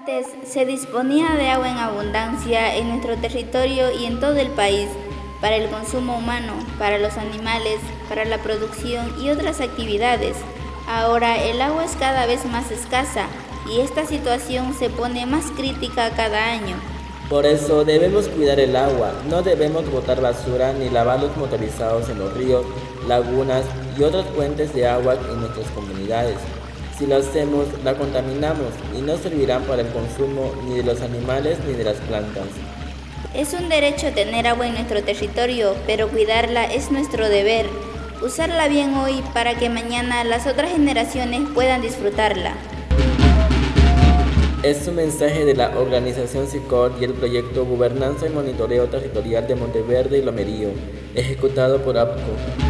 Antes se disponía de agua en abundancia en nuestro territorio y en todo el país, para el consumo humano, para los animales, para la producción y otras actividades. Ahora el agua es cada vez más escasa y esta situación se pone más crítica cada año. Por eso debemos cuidar el agua, no debemos botar basura ni lavar los motorizados en los ríos, lagunas y otras fuentes de agua en nuestras comunidades. Si lo hacemos, la contaminamos y no servirán para el consumo ni de los animales ni de las plantas. Es un derecho tener agua en nuestro territorio, pero cuidarla es nuestro deber. Usarla bien hoy para que mañana las otras generaciones puedan disfrutarla. Es un mensaje de la organización SICOR y el proyecto Gobernanza y Monitoreo Territorial de Monteverde y Lomerío, ejecutado por APCO.